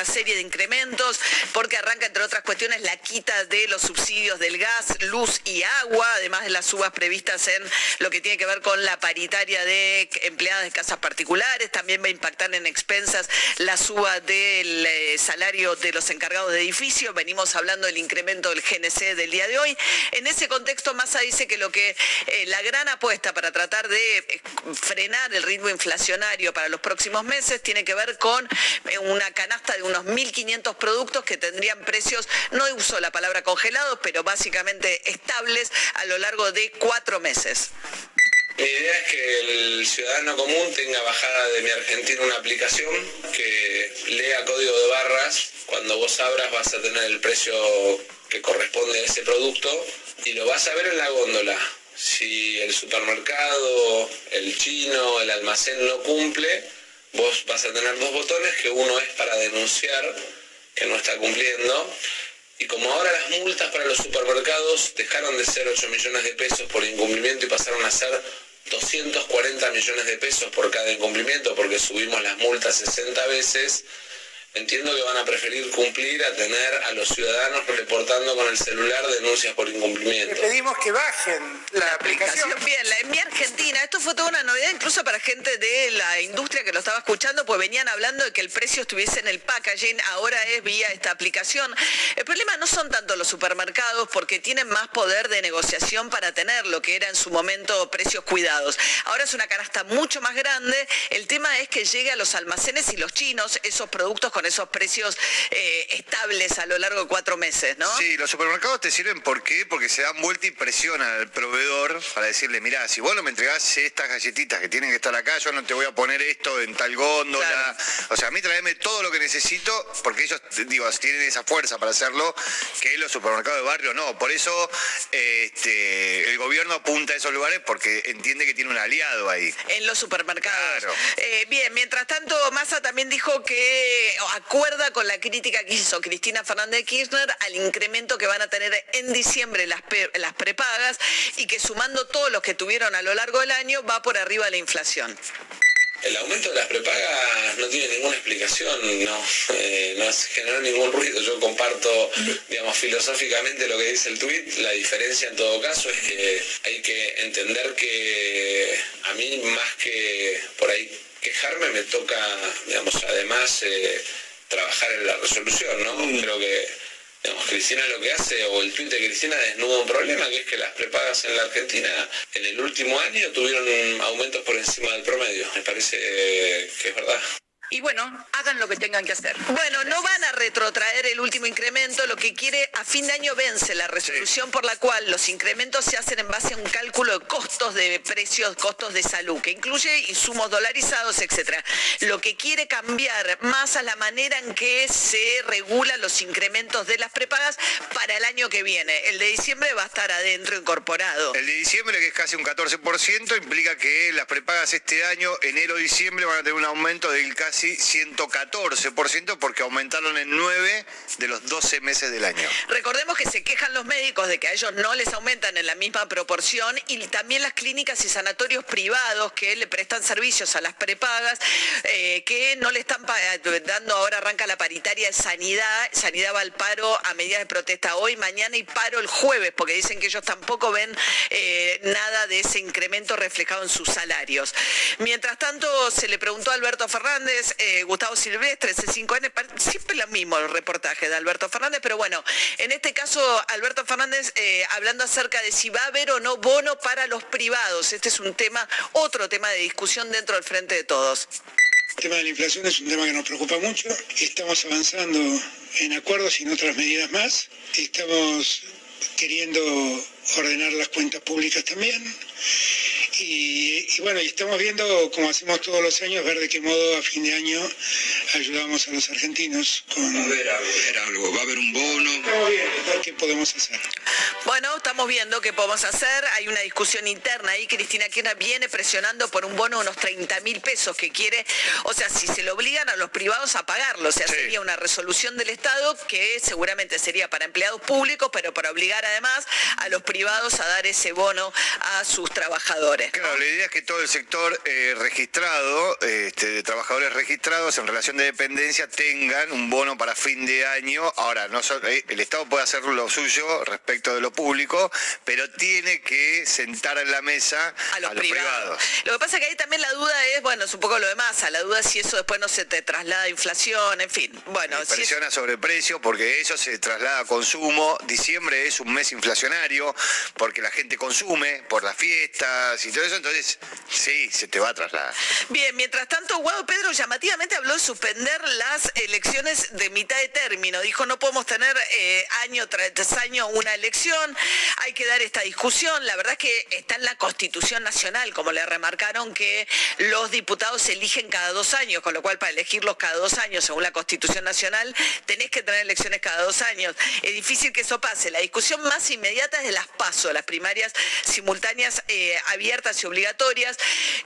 Una serie de incrementos, porque arranca, entre otras cuestiones, la quita de los subsidios del gas, luz y agua, además de las subas previstas en lo que tiene que ver con la paritaria de empleadas de casas particulares, también va a impactar en expensas la suba del eh, salario de los encargados de edificios, venimos hablando del incremento del GNC del día de hoy. En ese contexto, Massa dice que lo que eh, la gran apuesta para tratar de eh, frenar el ritmo inflacionario para los próximos meses tiene que ver con una canasta de unos 1.500 productos que tendrían precios, no uso la palabra congelados, pero básicamente estables a lo largo de cuatro meses. Mi idea es que el ciudadano común tenga bajada de mi Argentina una aplicación que lea código de barras. Cuando vos abras vas a tener el precio que corresponde a ese producto y lo vas a ver en la góndola. Si el supermercado, el chino, el almacén no cumple, vos vas a tener dos botones, que uno es para denunciar que no está cumpliendo. Y como ahora las multas para los supermercados dejaron de ser 8 millones de pesos por incumplimiento y pasaron a ser 240 millones de pesos por cada incumplimiento porque subimos las multas 60 veces, entiendo que van a preferir cumplir a tener a los ciudadanos reportando con el celular denuncias por incumplimiento. Le pedimos que bajen la, aplicación. Bien, la en mi Argentina, esto fue toda una novedad incluso para gente de la industria que lo estaba escuchando, pues venían hablando de que el precio estuviese en el packaging, ahora es vía esta aplicación. El problema no son tanto los supermercados porque tienen más poder de negociación para tener lo que era en su momento precios cuidados. Ahora es una canasta mucho más grande, el tema es que llegue a los almacenes y los chinos esos productos con esos precios eh, estables a lo largo de cuatro meses, ¿no? Sí, los supermercados te sirven ¿por qué? Porque se dan vuelta y presionan al proveedor para decirle, mirá, si vos no me entregás estas galletitas que tienen que estar acá, yo no te voy a poner esto en tal góndola. Claro. O sea, a mí traeme todo lo que necesito, porque ellos, digo, tienen esa fuerza para hacerlo, que los supermercados de barrio no. Por eso este, el gobierno apunta a esos lugares porque entiende que tiene un aliado ahí. En los supermercados. Claro. Eh, bien, mientras tanto, Massa también dijo que acuerda con la crítica que hizo Cristina Fernández de Kirchner al incremento que van a tener en diciembre las, las prepagas y que sumando todos los que tuvieron a lo largo del año va por arriba de la inflación. El aumento de las prepagas no tiene ninguna explicación, no, eh, no generó ningún ruido. Yo comparto, digamos, filosóficamente lo que dice el tuit. La diferencia en todo caso es que hay que entender que a mí más que por ahí quejarme me toca, digamos, además eh, trabajar en la resolución, ¿no? Creo que Digamos, Cristina lo que hace, o el tuit de Cristina desnuda un problema, que es que las prepagas en la Argentina en el último año tuvieron aumentos por encima del promedio. Me parece eh, que es verdad. Y bueno, hagan lo que tengan que hacer. Bueno, no van retrotraer el último incremento, lo que quiere a fin de año vence la resolución por la cual los incrementos se hacen en base a un cálculo de costos de precios, costos de salud, que incluye insumos dolarizados, etcétera. Lo que quiere cambiar más a la manera en que se regulan los incrementos de las prepagas para el año que viene. El de diciembre va a estar adentro incorporado. El de diciembre, que es casi un 14%, implica que las prepagas este año, enero-diciembre, van a tener un aumento del casi 114%, porque aumentaron en 9 de los 12 meses del año. Recordemos que se quejan los médicos de que a ellos no les aumentan en la misma proporción y también las clínicas y sanatorios privados que le prestan servicios a las prepagas, eh, que no le están dando, ahora arranca la paritaria de sanidad, sanidad va al paro a medida de protesta hoy, mañana y paro el jueves, porque dicen que ellos tampoco ven eh, nada de ese incremento reflejado en sus salarios. Mientras tanto, se le preguntó a Alberto Fernández, eh, Gustavo Silvestre, C5N, pa- siempre lo mismo el reportaje de Alberto Fernández, pero bueno, en este caso Alberto Fernández eh, hablando acerca de si va a haber o no bono para los privados. Este es un tema, otro tema de discusión dentro del Frente de Todos. El tema de la inflación es un tema que nos preocupa mucho. Estamos avanzando en acuerdos y en otras medidas más. Estamos queriendo ordenar las cuentas públicas también. Y, y, bueno, y estamos viendo, como hacemos todos los años, ver de qué modo a fin de año ayudamos a los argentinos con... Va a haber algo, va a haber, algo, va a haber un bono. Estamos viendo qué podemos hacer. Bueno, estamos viendo qué podemos hacer. Hay una discusión interna ahí. Cristina Kirchner viene presionando por un bono de unos 30 mil pesos que quiere, o sea, si se lo obligan a los privados a pagarlo, o sea, Sí. sería una resolución del Estado que seguramente sería para empleados públicos, pero para obligar además a los privados a dar ese bono a sus trabajadores. Claro, la idea es que todo el sector eh, registrado, este, de trabajadores registrados en relación de dependencia, tengan un bono para fin de año. Ahora, no eh, el Estado puede hacer lo suyo respecto de lo público, pero tiene que sentar en la mesa a los, privados. Lo que pasa es que ahí también la duda es, bueno, es un poco lo de masa, la duda es si eso después no se te traslada a inflación, en fin. Bueno, si es- Presiona sobre precio porque eso se traslada a consumo. Diciembre es un mes inflacionario porque la gente consume por las fiestas y todo eso. Entonces, sí, se te va a trasladar. Bien, mientras tanto, Guado Pedro llamativamente habló de suspender las elecciones de mitad de término. Dijo, no podemos tener eh, año tras año una elección, hay que dar esta discusión. La verdad es que está en la Constitución Nacional, como le remarcaron, que los diputados se eligen cada dos años, con lo cual para elegirlos cada dos años, según la Constitución Nacional, tenés que tener elecciones cada dos años. Es difícil que eso pase. La discusión más inmediata es de las PASO, las primarias simultáneas eh, abiertas y obligatorias,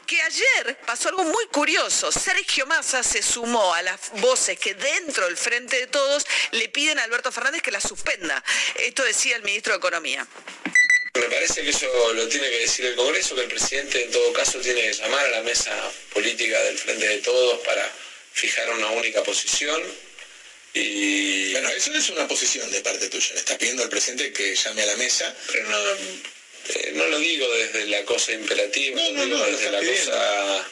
que ayer pasó algo muy curioso. Sergio Massa se sumó a las voces que dentro del Frente de Todos le piden a Alberto Fernández que la suspenda. Esto decía el ministro de Economía. Me parece que eso lo tiene que decir el Congreso, que el presidente en todo caso tiene que llamar a la mesa política del Frente de Todos para fijar una única posición. Y Bueno, eso es una posición de parte tuya. Le estás pidiendo al presidente que llame a la mesa. pero no, eh, no lo digo desde la cosa imperativa, No, lo no, digo no, lo desde la pidiendo. cosa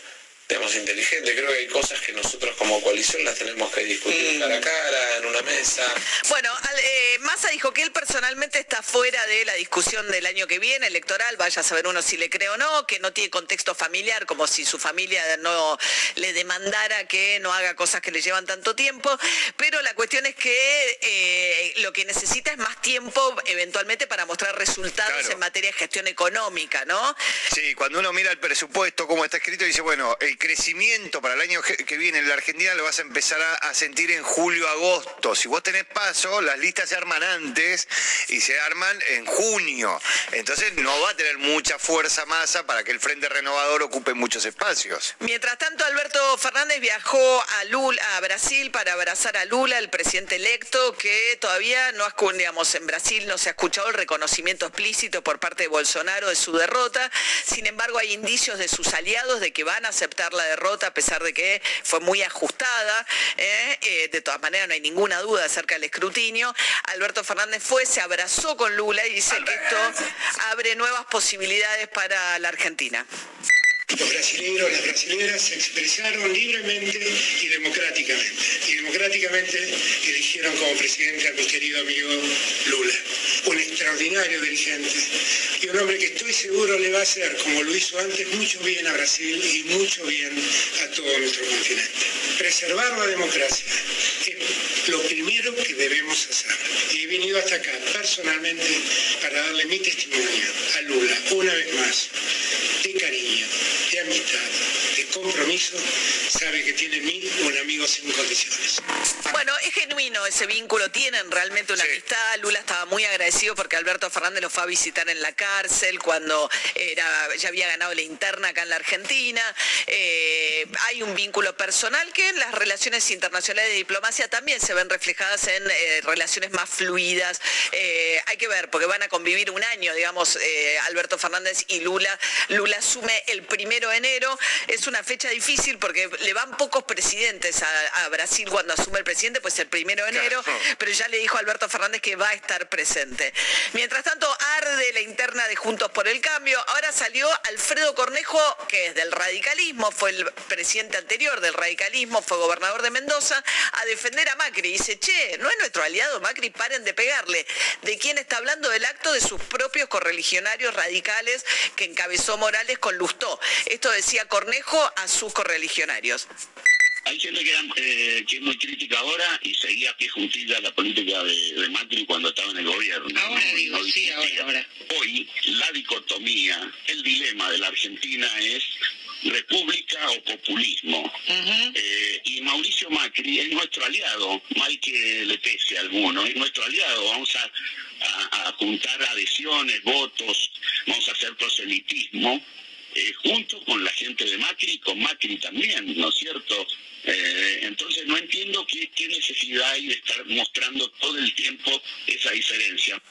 digamos inteligente. Creo que hay cosas que nosotros como coalición las tenemos que discutir Mm. cara a cara, en una mesa. Bueno, al- eh, Massa dijo que él personalmente está fuera de la discusión del año que viene, electoral, vaya a saber uno si le cree o no, que no tiene contexto familiar, como si su familia no le demandara que no haga cosas que le llevan tanto tiempo, pero la cuestión es que eh, lo que necesita es más tiempo eventualmente para mostrar resultados Claro. en materia de gestión económica, ¿no? Sí, cuando uno mira el presupuesto, cómo está escrito, dice, bueno, el crecimiento para el año que viene en la Argentina lo vas a empezar a, sentir en julio, agosto. Si vos tenés paso, las listas se arman antes y se arman en junio. Entonces no va a tener mucha fuerza masa para que el Frente Renovador ocupe muchos espacios. Mientras tanto, Alberto Fernández viajó a, Lula, a Brasil para abrazar a Lula, el presidente electo, que todavía no digamos, en Brasil no se ha escuchado el reconocimiento explícito por parte de Bolsonaro de su derrota. Sin embargo, hay indicios de sus aliados de que van a aceptar la derrota, a pesar de que fue muy ajustada. ¿eh? Eh, de todas maneras, no hay ninguna duda acerca del escrutinio. Alberto Fernández fue, se abrazó con Lula y dice que esto abre nuevas posibilidades para la Argentina. Los brasileños, las brasileñas se expresaron libremente y democráticamente. Y democráticamente eligieron como presidente a mi querido amigo Lula. Un extraordinario dirigente y un hombre que estoy seguro le va a hacer, como lo hizo antes, mucho bien a Brasil y mucho bien a todo nuestro continente. Preservar la democracia es lo primero que debemos hacer. Y he venido hasta acá personalmente para darle mi testimonio a Lula, una vez más, de amistad, de compromiso, sabe que tiene en mí un amigo sin condiciones. Bueno, es genuino ese vínculo, tienen realmente una Sí. amistad. Lula estaba muy agradecido porque Alberto Fernández lo fue a visitar en la cárcel cuando era, ya había ganado la interna acá en la Argentina. Eh, hay un vínculo personal que en las relaciones internacionales de diplomacia también se ven reflejadas en eh, relaciones más fluidas. Eh, hay que ver, porque van a convivir un año, digamos, Alberto Fernández y Lula. Lula asume el primero de enero. Es una fecha difícil porque le van pocos presidentes a, a Brasil cuando asume el presidente, pues el primero de enero, Claro. pero ya le dijo Alberto Fernández que va a estar presente. Mientras tanto, arde la interna de Juntos por el Cambio. Ahora salió Alfredo Cornejo, que es del radicalismo, fue el presidente anterior del radicalismo, fue gobernador de Mendoza, a defender a Macri. Y dice, che, no es nuestro aliado Macri, paren de pegarle. ¿De quién está hablando? Del acto de sus propios correligionarios radicales que encabezó Morales con Lustó. Esto decía Cornejo a sus correligionarios. Hay gente que, eh, que, es muy crítica ahora y seguía a pie juntilla la política de, Macri cuando estaba en el gobierno. Ahora digo, sí, ahora, ahora. Hoy la dicotomía, el dilema de la Argentina es república o populismo. Eh, y Mauricio Macri es nuestro aliado, mal que le pese a alguno, es nuestro aliado. Vamos a, juntar adhesiones, votos, vamos a hacer proselitismo. Eh, junto con la gente de Macri con Macri también, ¿no es cierto? Eh, entonces no entiendo qué, qué necesidad hay de estar mostrando todo el tiempo esa diferencia.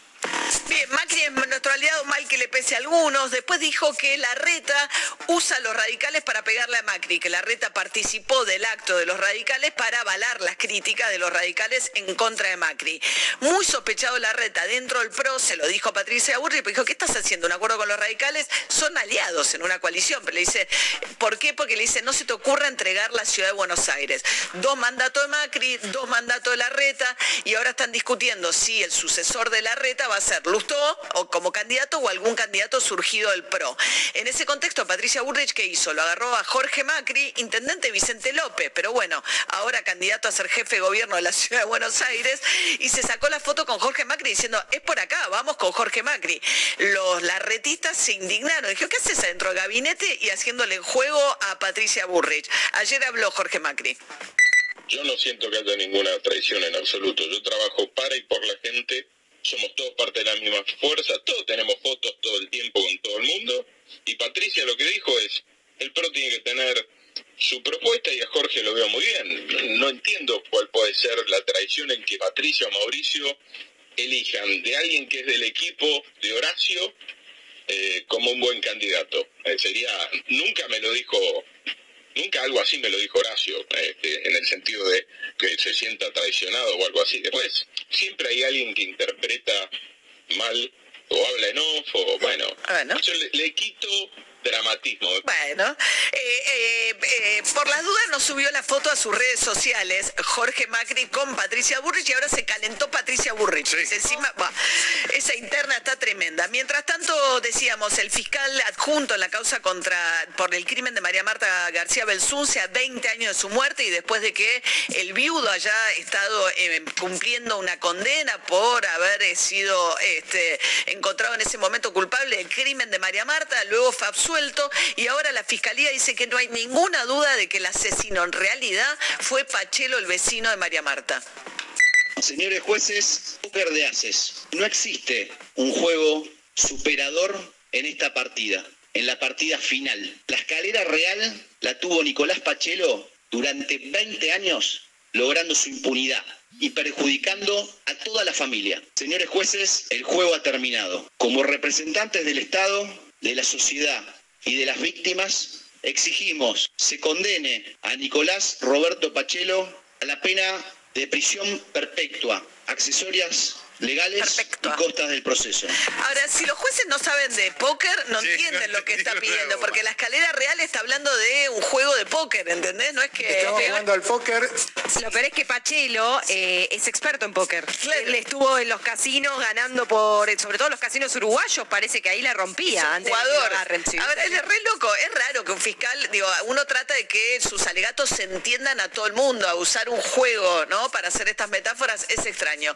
Bien, Macri es nuestro aliado, mal que le pese a algunos. Después dijo que la reta usa a los radicales para pegarle a Macri, que la reta participó del acto de los radicales para avalar las críticas de los radicales en contra de Macri. Muy sospechado la reta dentro del PRO, se lo dijo Patricia Burri, dijo, ¿qué estás haciendo? ¿Un acuerdo con los radicales? Son aliados en una coalición, pero le dice, ¿por qué? Porque le dice, no se te ocurra entregar la ciudad de Buenos Aires. Dos mandatos de Macri, dos mandatos de la reta, y ahora están discutiendo si el sucesor de la reta va a ser Lustó o como candidato o algún candidato surgido del PRO. En ese contexto, Patricia Burrich, ¿qué hizo? Lo agarró a Jorge Macri, intendente Vicente López, pero bueno, ahora candidato a ser jefe de gobierno de la ciudad de Buenos Aires, y se sacó la foto con Jorge Macri diciendo, es por acá, vamos con Jorge Macri. Los larretistas se indignaron, dijeron, ¿qué haces adentro del gabinete? Y haciéndole juego a Patricia Burrich. Ayer habló Jorge Macri. Yo no siento que haya ninguna traición en absoluto. Yo trabajo para y por la gente somos todos parte de la misma fuerza, todos tenemos fotos todo el tiempo con todo el mundo. Y Patricia lo que dijo es, el PRO tiene que tener su propuesta y a Jorge lo veo muy bien. No entiendo cuál puede ser la traición en que Patricia o Mauricio elijan de alguien que es del equipo de Horacio eh, como un buen candidato. Eh, sería, nunca me lo dijo Nunca algo así me lo dijo Horacio, este, en el sentido de que se sienta traicionado o algo así. Después, siempre hay alguien que interpreta mal o habla en off, o bueno, yo le quito dramatismo. Bueno, eh, eh, eh, por las dudas nos subió la foto a sus redes sociales Jorge Macri con Patricia Burrich y ahora se calentó Patricia Burrich. Encima, esa interna está tremenda. Mientras tanto, decíamos, el fiscal adjunto en la causa contra por el crimen de María Marta García Belsunce a 20 años de su muerte y después de que el viudo haya estado cumpliendo una condena por haber sido este, encontrado en ese momento culpable del crimen de María Marta, luego fue y ahora la fiscalía dice que no hay ninguna duda de que el asesino en realidad fue Pachelo, el vecino de María Marta. Señores jueces, póker de haces. No existe un juego superador en esta partida, en la partida final. La escalera real la tuvo Nicolás Pachelo durante 20 años logrando su impunidad y perjudicando a toda la familia. Señores jueces, el juego ha terminado. Como representantes del Estado, de la sociedad y de las víctimas, exigimos se condene a Nicolás Roberto Pachelo a la pena de prisión perpetua, accesorias legales y costas del proceso. Ahora, si los jueces no saben de póker, no entienden lo que está pidiendo, porque la escalera real está hablando de un juego de póker, ¿entendés? No es que... Estamos jugando al póker. Lo peor es que Pachelo eh, es experto en póker. Él estuvo en los casinos ganando por, sobre todo los casinos uruguayos, parece que ahí la rompía. Antes jugador. Ahora, es re loco, es raro que un fiscal, digo, uno trata de que sus alegatos se entiendan a todo el mundo, a usar un juego, ¿no? Para hacer estas metáforas es extraño.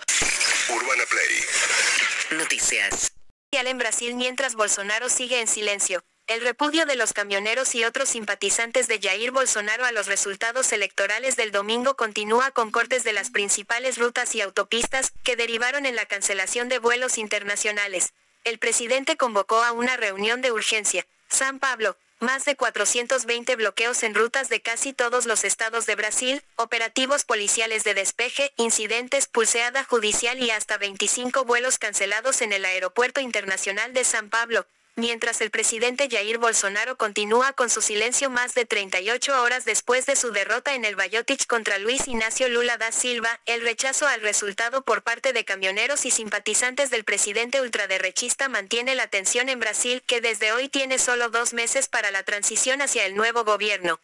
Noticias. En Brasil mientras Bolsonaro sigue en silencio. El repudio de los camioneros y otros simpatizantes de Jair Bolsonaro a los resultados electorales del domingo continúa con cortes de las principales rutas y autopistas, que derivaron en la cancelación de vuelos internacionales. El presidente convocó a una reunión de urgencia. San Pablo, más de 420 bloqueos en rutas de casi todos los estados de Brasil, operativos policiales de despeje, incidentes, pulseada judicial y hasta 25 vuelos cancelados en el Aeropuerto Internacional de San Pablo, mientras el presidente Jair Bolsonaro continúa con su silencio más de 38 horas después de su derrota en el Bayotich contra Luis Ignacio Lula da Silva, el rechazo al resultado por parte de camioneros y simpatizantes del presidente ultraderechista mantiene la tensión en Brasil, que desde hoy tiene solo dos meses para la transición hacia el nuevo gobierno.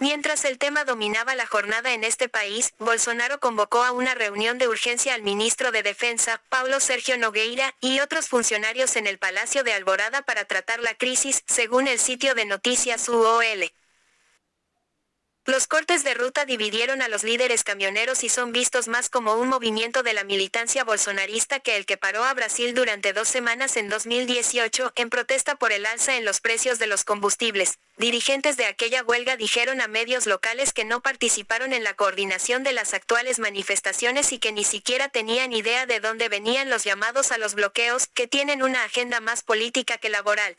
Mientras el tema dominaba la jornada en este país, Bolsonaro convocó a una reunión de urgencia al ministro de Defensa, Paulo Sergio Nogueira, y otros funcionarios en el Palacio de Alborada para tratar la crisis, según el sitio de noticias UOL. Los cortes de ruta dividieron a los líderes camioneros y son vistos más como un movimiento de la militancia bolsonarista que el que paró a Brasil durante dos semanas en 2018 en protesta por el alza en los precios de los combustibles. Dirigentes de aquella huelga dijeron a medios locales que no participaron en la coordinación de las actuales manifestaciones y que ni siquiera tenían idea de dónde venían los llamados a los bloqueos, que tienen una agenda más política que laboral.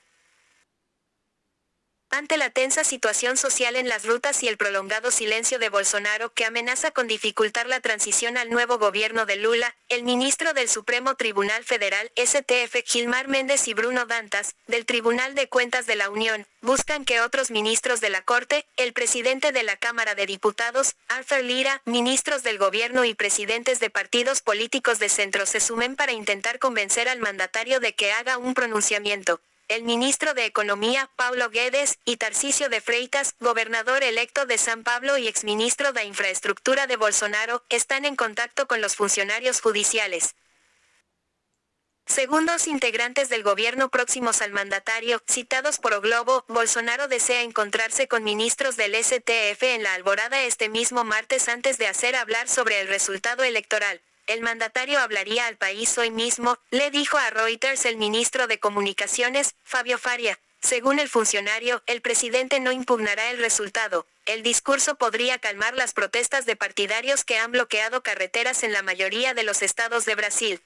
Ante la tensa situación social en las rutas y el prolongado silencio de Bolsonaro que amenaza con dificultar la transición al nuevo gobierno de Lula, el ministro del Supremo Tribunal Federal, STF, Gilmar Méndez y Bruno Dantas, del Tribunal de Cuentas de la Unión, buscan que otros ministros de la Corte, el presidente de la Cámara de Diputados, Arthur Lira, ministros del gobierno y presidentes de partidos políticos de centro se sumen para intentar convencer al mandatario de que haga un pronunciamiento el ministro de Economía, Paulo Guedes, y Tarcisio de Freitas, gobernador electo de San Pablo y exministro de Infraestructura de Bolsonaro, están en contacto con los funcionarios judiciales. Según dos integrantes del gobierno próximos al mandatario, citados por O Globo, Bolsonaro desea encontrarse con ministros del STF en la alborada este mismo martes antes de hacer hablar sobre el resultado electoral el mandatario hablaría al país hoy mismo, le dijo a Reuters el ministro de Comunicaciones, Fabio Faria. Según el funcionario, el presidente no impugnará el resultado. El discurso podría calmar las protestas de partidarios que han bloqueado carreteras en la mayoría de los estados de Brasil.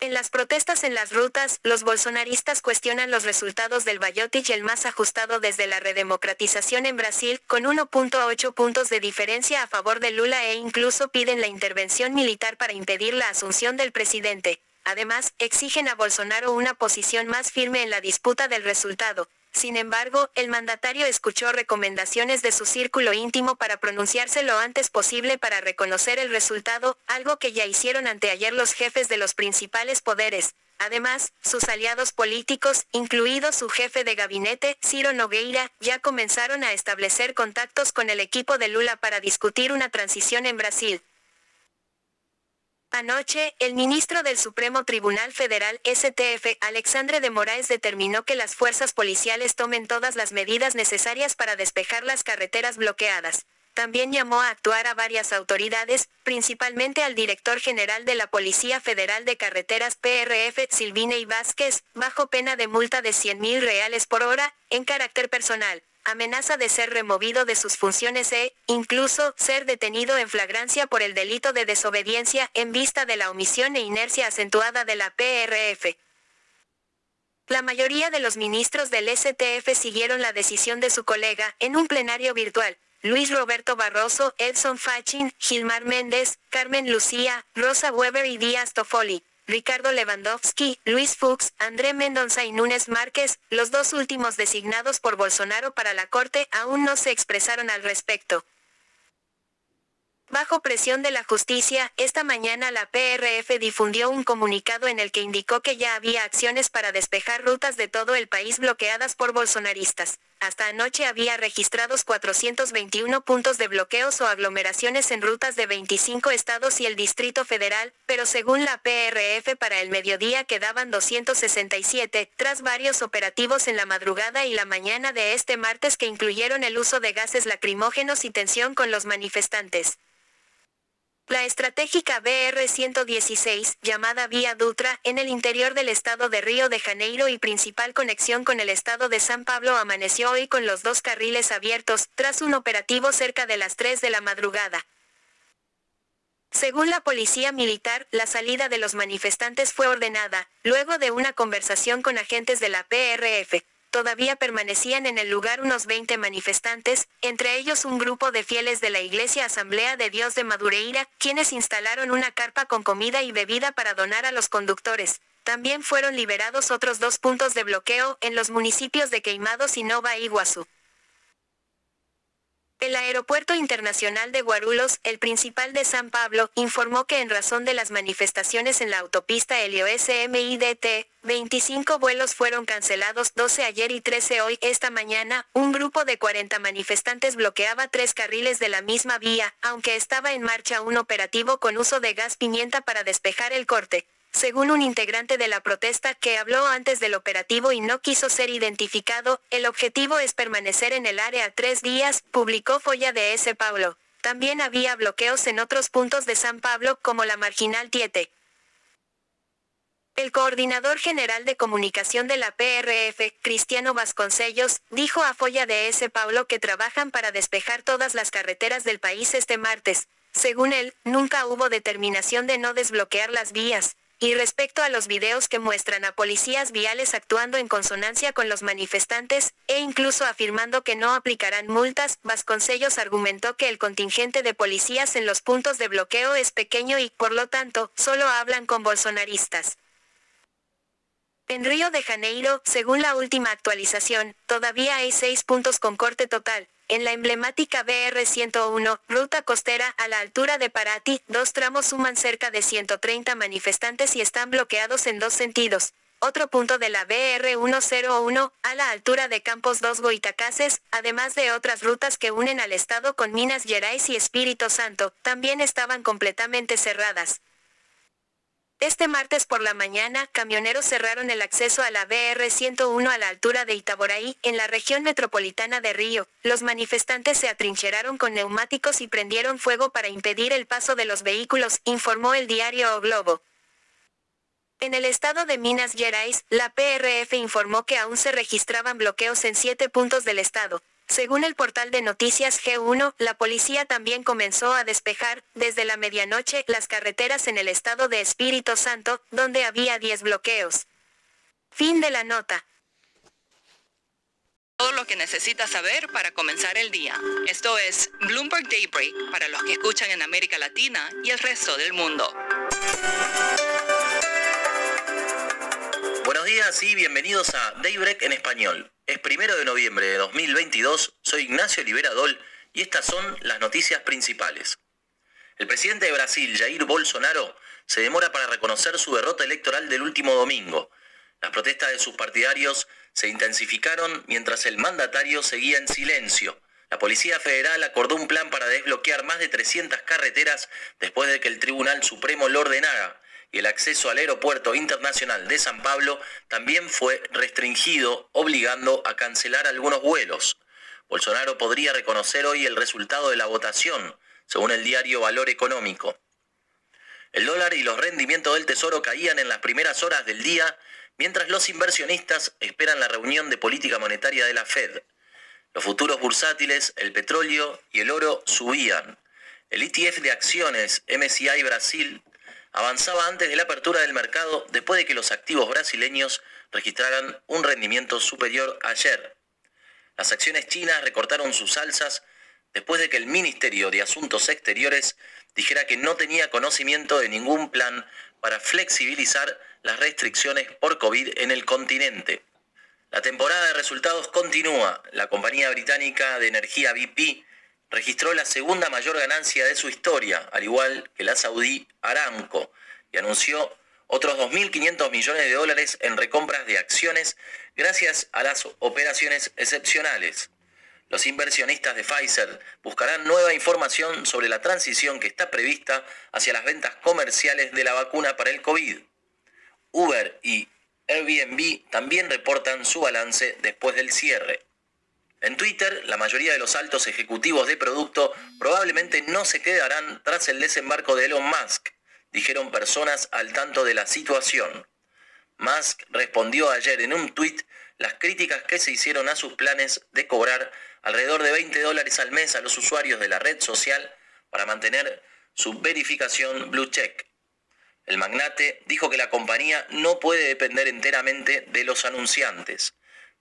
En las protestas en las rutas, los bolsonaristas cuestionan los resultados del Bayotich el más ajustado desde la redemocratización en Brasil, con 1.8 puntos de diferencia a favor de Lula e incluso piden la intervención militar para impedir la asunción del presidente. Además, exigen a Bolsonaro una posición más firme en la disputa del resultado. Sin embargo, el mandatario escuchó recomendaciones de su círculo íntimo para pronunciarse lo antes posible para reconocer el resultado, algo que ya hicieron anteayer los jefes de los principales poderes. Además, sus aliados políticos, incluido su jefe de gabinete, Ciro Nogueira, ya comenzaron a establecer contactos con el equipo de Lula para discutir una transición en Brasil. Anoche, el ministro del Supremo Tribunal Federal, STF, Alexandre de Moraes determinó que las fuerzas policiales tomen todas las medidas necesarias para despejar las carreteras bloqueadas. También llamó a actuar a varias autoridades, principalmente al director general de la Policía Federal de Carreteras PRF, Silvine Vázquez, bajo pena de multa de 100 mil reales por hora, en carácter personal amenaza de ser removido de sus funciones e, incluso, ser detenido en flagrancia por el delito de desobediencia en vista de la omisión e inercia acentuada de la PRF. La mayoría de los ministros del STF siguieron la decisión de su colega en un plenario virtual. Luis Roberto Barroso, Edson Fachin, Gilmar Méndez, Carmen Lucía, Rosa Weber y Díaz Toffoli. Ricardo Lewandowski, Luis Fuchs, André Mendonza y Núñez Márquez, los dos últimos designados por Bolsonaro para la Corte, aún no se expresaron al respecto. Bajo presión de la justicia, esta mañana la PRF difundió un comunicado en el que indicó que ya había acciones para despejar rutas de todo el país bloqueadas por bolsonaristas. Hasta anoche había registrados 421 puntos de bloqueos o aglomeraciones en rutas de 25 estados y el Distrito Federal, pero según la PRF para el mediodía quedaban 267, tras varios operativos en la madrugada y la mañana de este martes que incluyeron el uso de gases lacrimógenos y tensión con los manifestantes. La estratégica BR-116, llamada Vía Dutra, en el interior del estado de Río de Janeiro y principal conexión con el estado de San Pablo amaneció hoy con los dos carriles abiertos, tras un operativo cerca de las 3 de la madrugada. Según la policía militar, la salida de los manifestantes fue ordenada, luego de una conversación con agentes de la PRF todavía permanecían en el lugar unos 20 manifestantes, entre ellos un grupo de fieles de la Iglesia Asamblea de Dios de Madureira, quienes instalaron una carpa con comida y bebida para donar a los conductores. También fueron liberados otros dos puntos de bloqueo en los municipios de Queimados y Nova Iguazú. El Aeropuerto Internacional de Guarulhos, el principal de San Pablo, informó que en razón de las manifestaciones en la autopista Helio SMIDT, 25 vuelos fueron cancelados, 12 ayer y 13 hoy. Esta mañana, un grupo de 40 manifestantes bloqueaba tres carriles de la misma vía, aunque estaba en marcha un operativo con uso de gas pimienta para despejar el corte. Según un integrante de la protesta que habló antes del operativo y no quiso ser identificado, el objetivo es permanecer en el área tres días, publicó Folla de S. Paulo. También había bloqueos en otros puntos de San Pablo como la Marginal Tiete. El coordinador general de comunicación de la PRF, Cristiano Vasconcellos, dijo a Folla de S. Paulo que trabajan para despejar todas las carreteras del país este martes. Según él, nunca hubo determinación de no desbloquear las vías. Y respecto a los videos que muestran a policías viales actuando en consonancia con los manifestantes, e incluso afirmando que no aplicarán multas, Vasconcellos argumentó que el contingente de policías en los puntos de bloqueo es pequeño y, por lo tanto, solo hablan con bolsonaristas. En Río de Janeiro, según la última actualización, todavía hay seis puntos con corte total. En la emblemática BR-101, ruta costera a la altura de Paraty, dos tramos suman cerca de 130 manifestantes y están bloqueados en dos sentidos. Otro punto de la BR-101, a la altura de Campos dos Goitacases, además de otras rutas que unen al estado con Minas Gerais y Espíritu Santo, también estaban completamente cerradas. Este martes por la mañana, camioneros cerraron el acceso a la BR-101 a la altura de Itaboraí, en la región metropolitana de Río. Los manifestantes se atrincheraron con neumáticos y prendieron fuego para impedir el paso de los vehículos, informó el diario O Globo. En el estado de Minas Gerais, la PRF informó que aún se registraban bloqueos en siete puntos del estado. Según el portal de noticias G1, la policía también comenzó a despejar, desde la medianoche, las carreteras en el estado de Espíritu Santo, donde había 10 bloqueos. Fin de la nota. Todo lo que necesitas saber para comenzar el día. Esto es Bloomberg Daybreak para los que escuchan en América Latina y el resto del mundo. Buenos días y bienvenidos a Daybreak en español. Es primero de noviembre de 2022, soy Ignacio Liberadol y estas son las noticias principales. El presidente de Brasil, Jair Bolsonaro, se demora para reconocer su derrota electoral del último domingo. Las protestas de sus partidarios se intensificaron mientras el mandatario seguía en silencio. La Policía Federal acordó un plan para desbloquear más de 300 carreteras después de que el Tribunal Supremo lo ordenara y el acceso al aeropuerto internacional de San Pablo también fue restringido, obligando a cancelar algunos vuelos. Bolsonaro podría reconocer hoy el resultado de la votación, según el diario Valor Económico. El dólar y los rendimientos del Tesoro caían en las primeras horas del día, mientras los inversionistas esperan la reunión de política monetaria de la Fed. Los futuros bursátiles, el petróleo y el oro subían. El ETF de acciones MSCI Brasil avanzaba antes de la apertura del mercado después de que los activos brasileños registraran un rendimiento superior ayer. Las acciones chinas recortaron sus alzas después de que el Ministerio de Asuntos Exteriores dijera que no tenía conocimiento de ningún plan para flexibilizar las restricciones por COVID en el continente. La temporada de resultados continúa. La compañía británica de energía BP registró la segunda mayor ganancia de su historia, al igual que la saudí Aramco, y anunció otros 2.500 millones de dólares en recompras de acciones gracias a las operaciones excepcionales. Los inversionistas de Pfizer buscarán nueva información sobre la transición que está prevista hacia las ventas comerciales de la vacuna para el COVID. Uber y Airbnb también reportan su balance después del cierre. En Twitter, la mayoría de los altos ejecutivos de producto probablemente no se quedarán tras el desembarco de Elon Musk, dijeron personas al tanto de la situación. Musk respondió ayer en un tuit las críticas que se hicieron a sus planes de cobrar alrededor de 20 dólares al mes a los usuarios de la red social para mantener su verificación Blue Check. El magnate dijo que la compañía no puede depender enteramente de los anunciantes.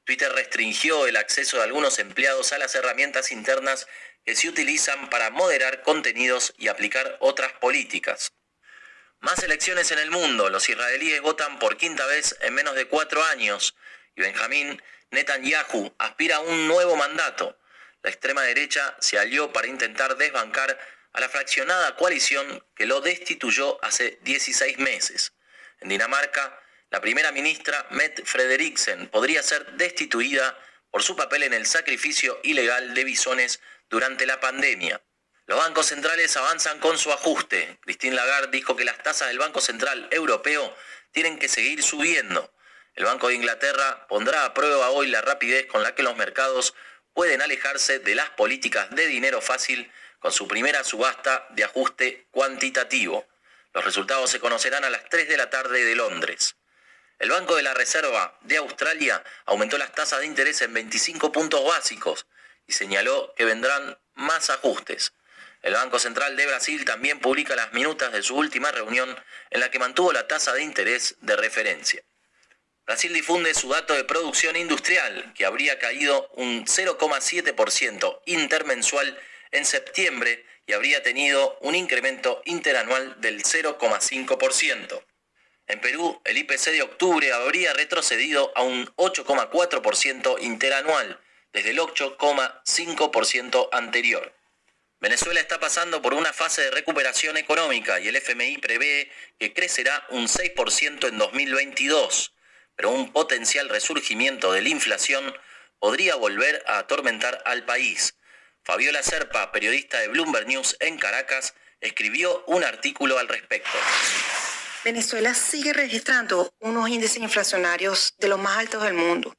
Twitter restringió el acceso de algunos empleados a las herramientas internas que se utilizan para moderar contenidos y aplicar otras políticas. Más elecciones en el mundo. Los israelíes votan por quinta vez en menos de cuatro años y Benjamín Netanyahu aspira a un nuevo mandato. La extrema derecha se alió para intentar desbancar a la fraccionada coalición que lo destituyó hace 16 meses. En Dinamarca, la primera ministra Mette Frederiksen podría ser destituida por su papel en el sacrificio ilegal de bisones durante la pandemia. Los bancos centrales avanzan con su ajuste. Christine Lagarde dijo que las tasas del Banco Central Europeo tienen que seguir subiendo. El Banco de Inglaterra pondrá a prueba hoy la rapidez con la que los mercados pueden alejarse de las políticas de dinero fácil con su primera subasta de ajuste cuantitativo. Los resultados se conocerán a las 3 de la tarde de Londres. El Banco de la Reserva de Australia aumentó las tasas de interés en 25 puntos básicos y señaló que vendrán más ajustes. El Banco Central de Brasil también publica las minutas de su última reunión en la que mantuvo la tasa de interés de referencia. Brasil difunde su dato de producción industrial, que habría caído un 0,7% intermensual en septiembre y habría tenido un incremento interanual del 0,5%. En Perú, el IPC de octubre habría retrocedido a un 8,4% interanual, desde el 8,5% anterior. Venezuela está pasando por una fase de recuperación económica y el FMI prevé que crecerá un 6% en 2022 pero un potencial resurgimiento de la inflación podría volver a atormentar al país. Fabiola Serpa, periodista de Bloomberg News en Caracas, escribió un artículo al respecto. Venezuela sigue registrando unos índices inflacionarios de los más altos del mundo.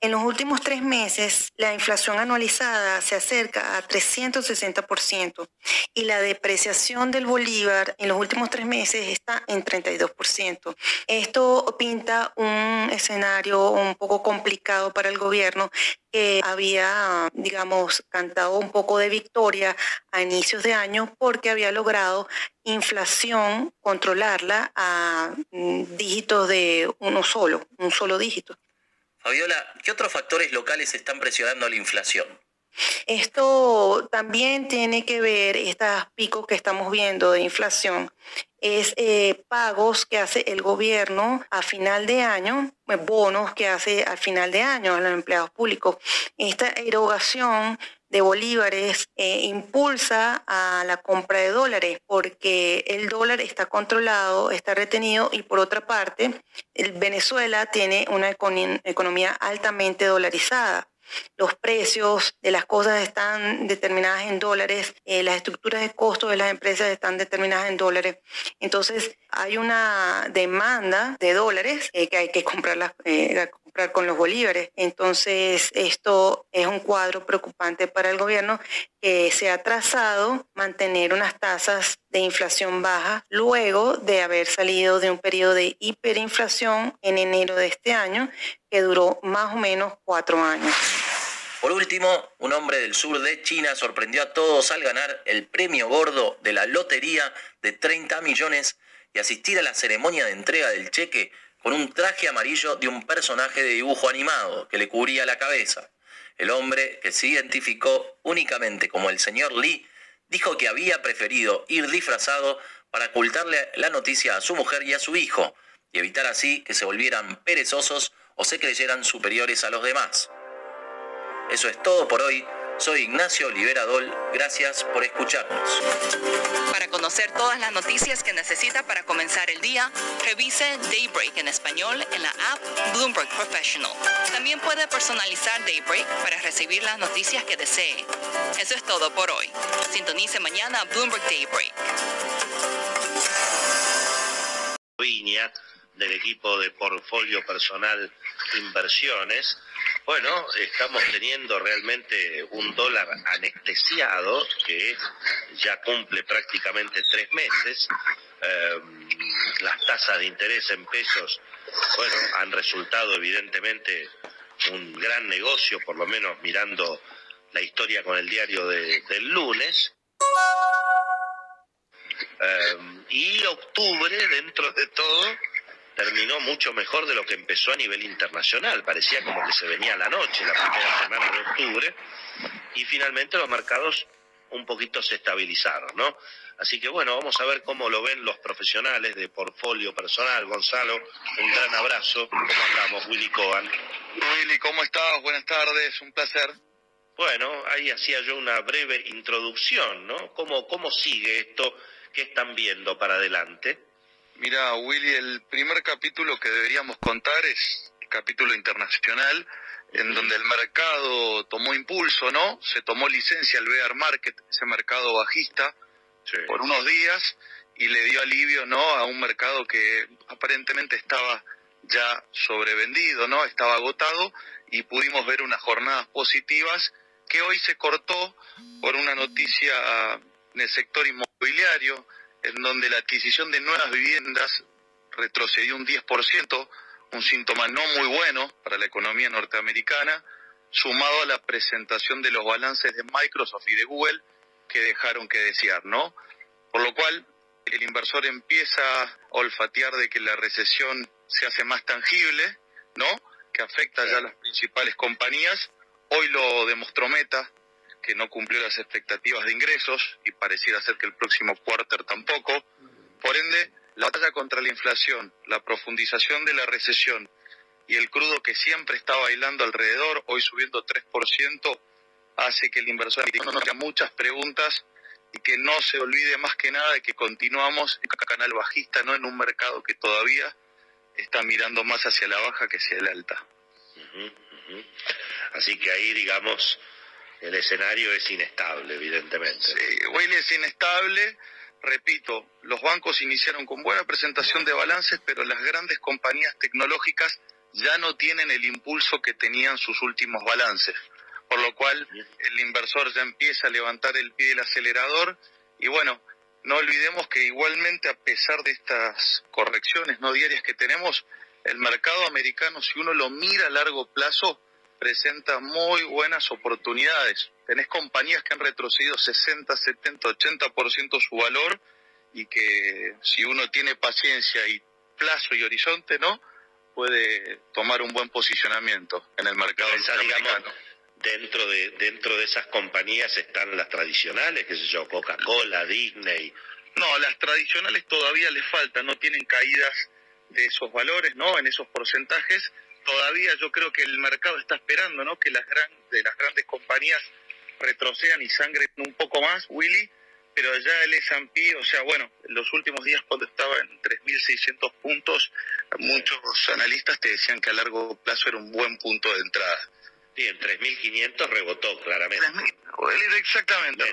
En los últimos tres meses, la inflación anualizada se acerca a 360% y la depreciación del bolívar en los últimos tres meses está en 32%. Esto pinta un escenario un poco complicado para el gobierno que había, digamos, cantado un poco de victoria a inicios de año porque había logrado inflación, controlarla a mm, dígitos de uno solo, un solo dígito. Fabiola, ¿qué otros factores locales están presionando la inflación? Esto también tiene que ver, estos picos que estamos viendo de inflación, es eh, pagos que hace el gobierno a final de año, eh, bonos que hace al final de año a los empleados públicos. Esta erogación de bolívares eh, impulsa a la compra de dólares porque el dólar está controlado, está retenido y por otra parte, Venezuela tiene una economía altamente dolarizada. Los precios de las cosas están determinadas en dólares, eh, las estructuras de costo de las empresas están determinadas en dólares. Entonces hay una demanda de dólares eh, que hay que comprarlas, con los bolívares. Entonces, esto es un cuadro preocupante para el gobierno que se ha trazado mantener unas tasas de inflación baja luego de haber salido de un periodo de hiperinflación en enero de este año que duró más o menos cuatro años. Por último, un hombre del sur de China sorprendió a todos al ganar el premio gordo de la lotería de 30 millones y asistir a la ceremonia de entrega del cheque con un traje amarillo de un personaje de dibujo animado que le cubría la cabeza. El hombre, que se identificó únicamente como el señor Lee, dijo que había preferido ir disfrazado para ocultarle la noticia a su mujer y a su hijo, y evitar así que se volvieran perezosos o se creyeran superiores a los demás. Eso es todo por hoy. Soy Ignacio Liberadol, gracias por escucharnos. Para conocer todas las noticias que necesita para comenzar el día, revise Daybreak en español en la app Bloomberg Professional. También puede personalizar Daybreak para recibir las noticias que desee. Eso es todo por hoy. Sintonice mañana Bloomberg Daybreak. del equipo de portfolio personal inversiones bueno, estamos teniendo realmente un dólar anestesiado que ya cumple prácticamente tres meses. Em, las tasas de interés en pesos, bueno, han resultado evidentemente un gran negocio, por lo menos mirando la historia con el diario del lunes. Em, y octubre, dentro de todo, terminó mucho mejor de lo que empezó a nivel internacional. Parecía como que se venía la noche, la primera semana de octubre, y finalmente los mercados un poquito se estabilizaron, ¿no? Así que bueno, vamos a ver cómo lo ven los profesionales de portfolio personal. Gonzalo, un gran abrazo. ¿Cómo andamos, Willy Cohen? Willy, ¿cómo estás? Buenas tardes, un placer. Bueno, ahí hacía yo una breve introducción, ¿no? ¿Cómo, cómo sigue esto? ¿Qué están viendo para adelante? Mira, Willy, el primer capítulo que deberíamos contar es el capítulo internacional. en donde el mercado tomó impulso, ¿no? Se tomó licencia el bear market, ese mercado bajista, por unos días y le dio alivio, ¿no? A un mercado que aparentemente estaba ya sobrevendido, ¿no? Estaba agotado y pudimos ver unas jornadas positivas que hoy se cortó por una noticia en el sector inmobiliario, en donde la adquisición de nuevas viviendas retrocedió un 10%, un síntoma no muy bueno para la economía norteamericana, sumado a la presentación de los balances de Microsoft y de Google que dejaron que desear, ¿no? Por lo cual el inversor empieza a olfatear de que la recesión se hace más tangible, ¿no? Que afecta ya a las principales compañías. Hoy lo demostró Meta, que no cumplió las expectativas de ingresos y pareciera ser que el próximo quarter tampoco. Por ende, la batalla contra la inflación, la profundización de la recesión y el crudo que siempre está bailando alrededor, hoy subiendo 3%, hace que el inversor no tenga muchas preguntas y que no se olvide más que nada de que continuamos en canal bajista, no en un mercado que todavía está mirando más hacia la baja que hacia la alta. Así que ahí, digamos, el escenario es inestable, evidentemente. Sí, es inestable. Repito, los bancos iniciaron con buena presentación de balances, pero las grandes compañías tecnológicas ya no tienen el impulso que tenían sus últimos balances. Por lo cual el inversor ya empieza a levantar el pie del acelerador y bueno, no olvidemos que igualmente a pesar de estas correcciones no diarias que tenemos, el mercado americano, si uno lo mira a largo plazo, presenta muy buenas oportunidades. Tenés compañías que han retrocedido 60, 70, 80% su valor y que si uno tiene paciencia y plazo y horizonte, ¿no? Puede tomar un buen posicionamiento en el mercado americano dentro de dentro de esas compañías están las tradicionales, qué sé yo, Coca-Cola, Disney. No, las tradicionales todavía les faltan, no tienen caídas de esos valores, ¿no? En esos porcentajes. Todavía yo creo que el mercado está esperando, ¿no? Que las gran, de las grandes compañías retrocedan y sangren un poco más, Willy, pero ya el S&P, o sea, bueno, en los últimos días cuando estaba en 3.600 puntos, muchos analistas te decían que a largo plazo era un buen punto de entrada. Sí, en 3.500 rebotó claramente. Exactamente,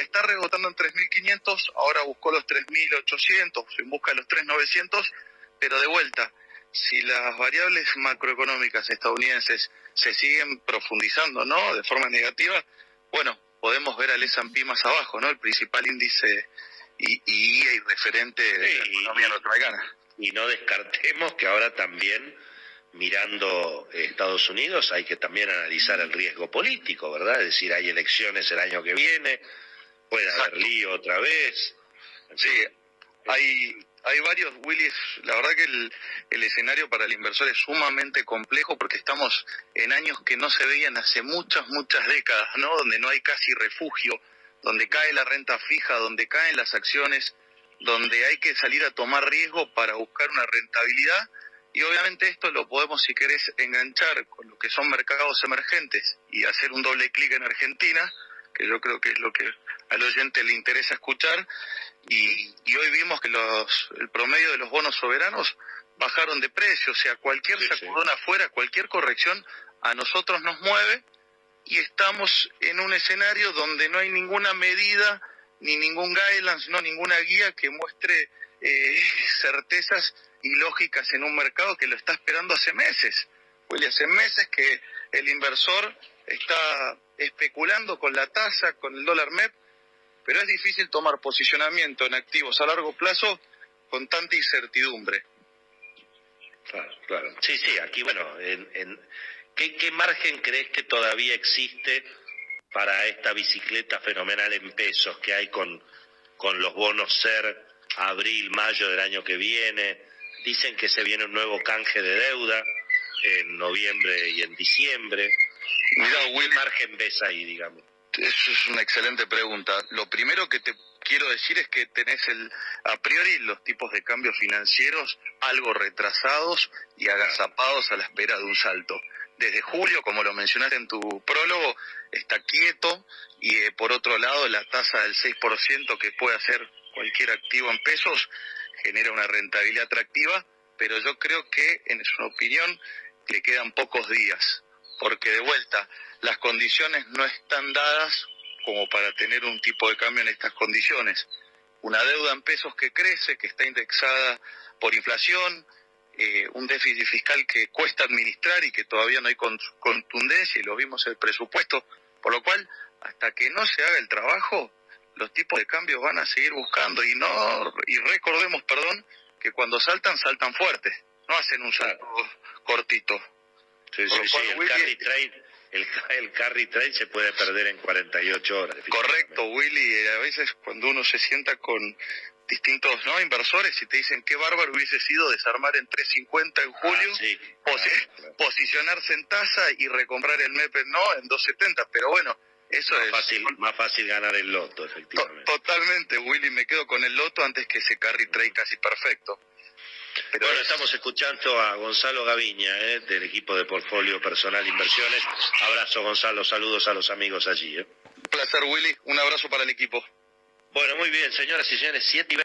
está rebotando en 3.500, ahora buscó los 3.800, en busca de los 3.900, pero de vuelta, si las variables macroeconómicas estadounidenses se siguen profundizando, ¿no? De forma negativa, bueno, podemos ver al S&P más abajo, ¿no? El principal índice y, y, referente de la economía norteamericana. Y no descartemos que ahora también mirando Estados Unidos hay que también analizar el riesgo político, ¿verdad? Es decir, hay elecciones el año que viene, puede haber lío otra vez. Sí, hay, hay varios, Willis, la verdad que el, el, escenario para el inversor es sumamente complejo porque estamos en años que no se veían hace muchas, muchas décadas, ¿no? Donde no hay casi refugio, donde cae la renta fija, donde caen las acciones, donde hay que salir a tomar riesgo para buscar una rentabilidad y obviamente esto lo podemos, si querés, enganchar con lo que son mercados emergentes y hacer un doble clic en Argentina, que yo creo que es lo que al oyente le interesa escuchar. Y, hoy vimos que los, el promedio de los bonos soberanos bajaron de precio, o sea, cualquier sacudón afuera, cualquier corrección a nosotros nos mueve y estamos en un escenario donde no hay ninguna medida ni ningún guidelines, no ninguna guía que muestre eh, certezas y lógicas en un mercado que lo está esperando hace meses. Willy, hace meses que el inversor está especulando con la tasa, con el dólar MEP, pero es difícil tomar posicionamiento en activos a largo plazo con tanta incertidumbre. Claro, claro. Sí, sí, aquí, bueno, en, ¿qué, ¿qué margen crees que todavía existe para esta bicicleta fenomenal en pesos que hay con, con los bonos SER abril, mayo del año que viene? Dicen que se viene un nuevo canje de deuda en noviembre y en diciembre. Mira, ¿Qué margen ves ahí, digamos? Eso es una excelente pregunta. Lo primero que te quiero decir es que tenés el, a priori los tipos de cambios financieros algo retrasados y agazapados a la espera de un salto. Desde julio, como lo mencionaste en tu prólogo, está quieto y eh, por otro lado la tasa del 6% que puede hacer cualquier activo en pesos genera una rentabilidad atractiva, pero yo creo que, en su opinión, le quedan pocos días. porque de vuelta, las condiciones no están dadas como para tener un tipo de cambio en estas condiciones. Una deuda en pesos que crece, que está indexada por inflación, eh, un déficit fiscal que cuesta administrar y que todavía no hay contundencia, y lo vimos en el presupuesto, por lo cual, hasta que no se haga el trabajo, los tipos de cambios van a seguir buscando, y no, y recordemos, perdón, que cuando saltan, saltan fuerte, no hacen un salto cortito. Sí, sí, sí, el carry trade el, carry trade se puede perder en 48 horas. Correcto, Willy. Eh, a veces cuando uno se sienta con distintos ¿no? inversores y te dicen qué bárbaro hubiese sido desarmar en 350 en julio, ah, posicionarse en tasa y recomprar el MEP no en 270, pero bueno, eso más es fácil, más fácil ganar el loto, efectivamente. totalmente, Willy, me quedo con el loto antes que ese carry trade casi perfecto. Pero ahora estamos escuchando a Gonzalo Gaviña, ¿eh? del equipo de Portfolio Personal Inversiones. Abrazo, Gonzalo. Saludos a los amigos allí. ¿eh? Un placer, Willy. Un abrazo para el equipo. Bueno, muy bien, señoras y señores. Siete y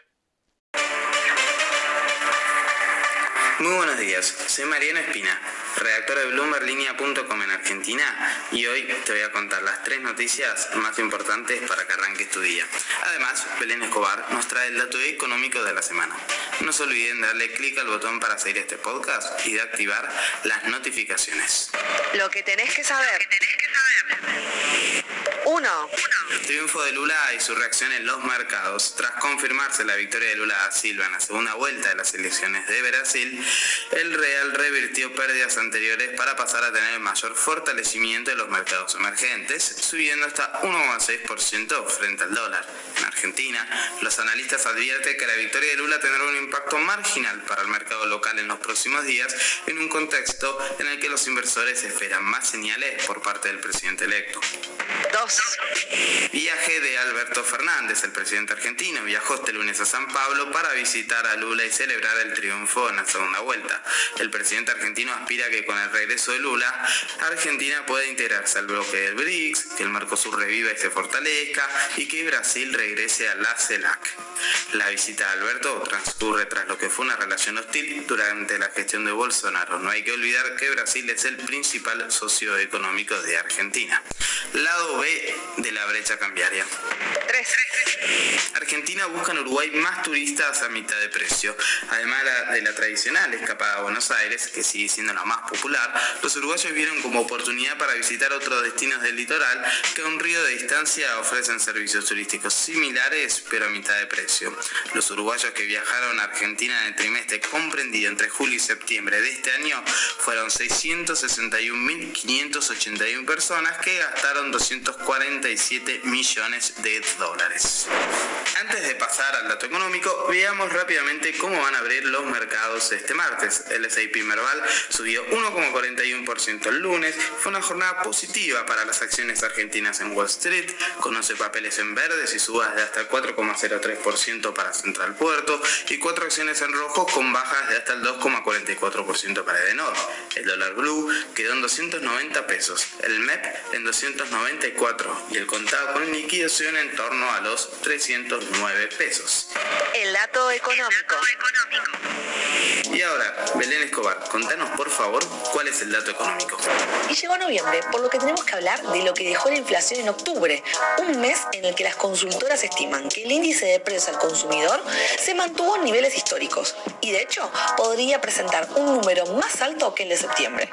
Muy buenos días, soy Mariano Espina, redactor de BloombergLinea.com en Argentina y hoy te voy a contar las tres noticias más importantes para que arranques tu día. Además, Belén Escobar nos trae el dato económico de la semana. No se olviden darle clic al botón para seguir este podcast y de activar las notificaciones. Lo que tenés que saber. Uno. Triunfo de Lula y su reacción en los mercados. Tras confirmarse la victoria de Lula da Silva en la segunda vuelta de las elecciones de Brasil, el Real revirtió pérdidas anteriores para pasar a tener mayor fortalecimiento de los mercados emergentes, subiendo hasta 1,6% frente al dólar. En Argentina, los analistas advierten que la victoria de Lula tendrá un impacto marginal para el mercado local en los próximos días, en un contexto en el que los inversores esperan más señales por parte del presidente electo. 2. Viaje de Alberto Fernández, el presidente argentino, viajó este lunes a San Pablo para visitar a Lula y celebrar el triunfo en la segunda vuelta. El presidente argentino aspira que con el regreso de Lula, Argentina pueda integrarse al bloque del BRICS, que el Mercosur reviva y se fortalezca y que Brasil regrese a la CELAC. La visita de Alberto transcurre tras lo que fue una relación hostil durante la gestión de Bolsonaro. No hay que olvidar que Brasil es el principal socio económico de Argentina. Lado B de la brecha cambiaria. 3. Argentina busca en Uruguay más turistas a mitad de precio. Además de la tradicional escapada a Buenos Aires, que sigue siendo la más popular, los uruguayos vieron como oportunidad para visitar otros destinos del litoral que a un río de distancia ofrecen servicios turísticos similares pero a mitad de precio. Los uruguayos que viajaron a Argentina en el trimestre comprendido entre julio y septiembre de este año fueron 661.581 personas que gastaron 247 millones de dólares. Antes de pasar al dato económico, veamos rápidamente cómo van a abrir los mercados este martes. El S&P Merval subió 1,41% el lunes, fue una jornada positiva para las acciones argentinas en Wall Street, con 11 papeles en verdes y subas de hasta 4,03% para Central Puerto y cuatro acciones en rojo con bajas de hasta el 2,44% para Edenor. El dólar blue quedó en 290 pesos, el MEP en 294 y el contado con liquidación en torno a los 309 pesos. El dato económico. El dato económico. Y ahora, Belén Escobar, contanos por favor cuál es el dato económico. Y llegó noviembre, por lo que tenemos que hablar de lo que dejó la inflación en octubre, un mes en el que las consultoras estiman que el índice de precios al consumidor se mantuvo en niveles históricos y de hecho podría presentar un número más alto que el de septiembre.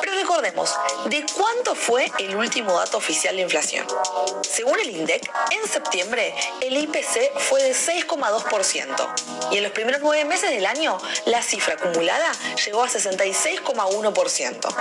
Pero recordemos, ¿de cuánto fue el último dato oficial de inflación? Según el INDEC, en septiembre el IPC fue de 6,2% y en los primeros nueve meses del año la cifra acumulada llegó a 66,1%.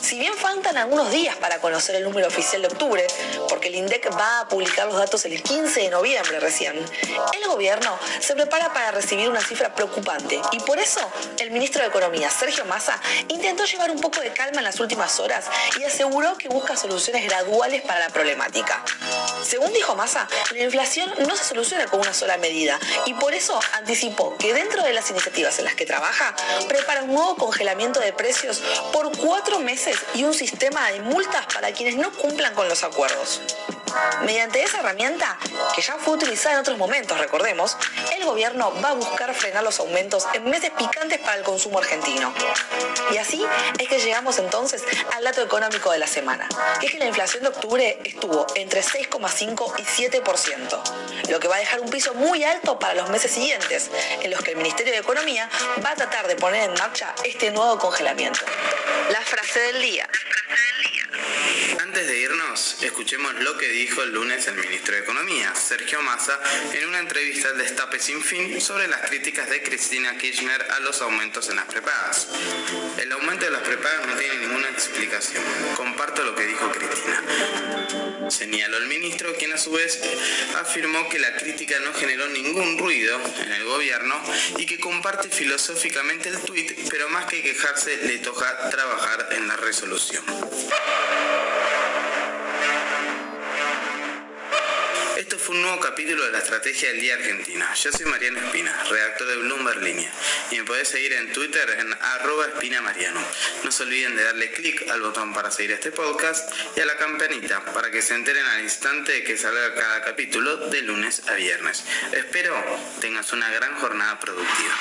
Si bien faltan algunos días para conocer el número oficial de octubre, porque el INDEC va a publicar los datos el 15 de noviembre recién, el gobierno se prepara para recibir una cifra preocupante y por eso el ministro de Economía, Sergio Massa, intentó llevar un poco de calma en las últimas horas y aseguró que busca soluciones graduales para la problemática. Según dijo Massa, la inflación no se soluciona con una sola medida y por eso anticipó que dentro de las iniciativas en las que trabaja, prepara un nuevo congelamiento de precios por cuatro meses y un sistema de multas para quienes no cumplan con los acuerdos. Mediante esa herramienta, que ya fue utilizada en otros momentos, recordemos, el gobierno va a buscar frenar los aumentos en meses picantes para el consumo argentino. Y así es que llegamos entonces al dato económico de la semana, que es que la inflación de octubre estuvo entre 6,5 y 7%, lo que va a dejar un piso muy alto para los meses siguientes, en los que el Ministerio de Economía va a tratar de poner en marcha este nuevo congelamiento. La frase del día. Antes de irnos, escuchemos lo que dijo el lunes el ministro de Economía, Sergio Massa, en una entrevista al Destape Sin Fin sobre las críticas de Cristina Kirchner a los aumentos en las prepagas. El aumento de las prepagas no tiene ninguna explicación. Comparto lo que dijo Cristina. Señaló el ministro, quien a su vez afirmó que la crítica no generó ningún ruido en el gobierno y que comparte filosóficamente el tuit, pero más que quejarse le toca trabajar en la resolución. Fue un nuevo capítulo de la Estrategia del Día Argentina. Yo soy Mariano Espina, redactor de Bloomberg Línea, y me podés seguir en Twitter en arroba espinamariano. No se olviden de darle clic al botón para seguir este podcast y a la campanita para que se enteren al instante de que salga cada capítulo de lunes a viernes. Espero tengas una gran jornada productiva.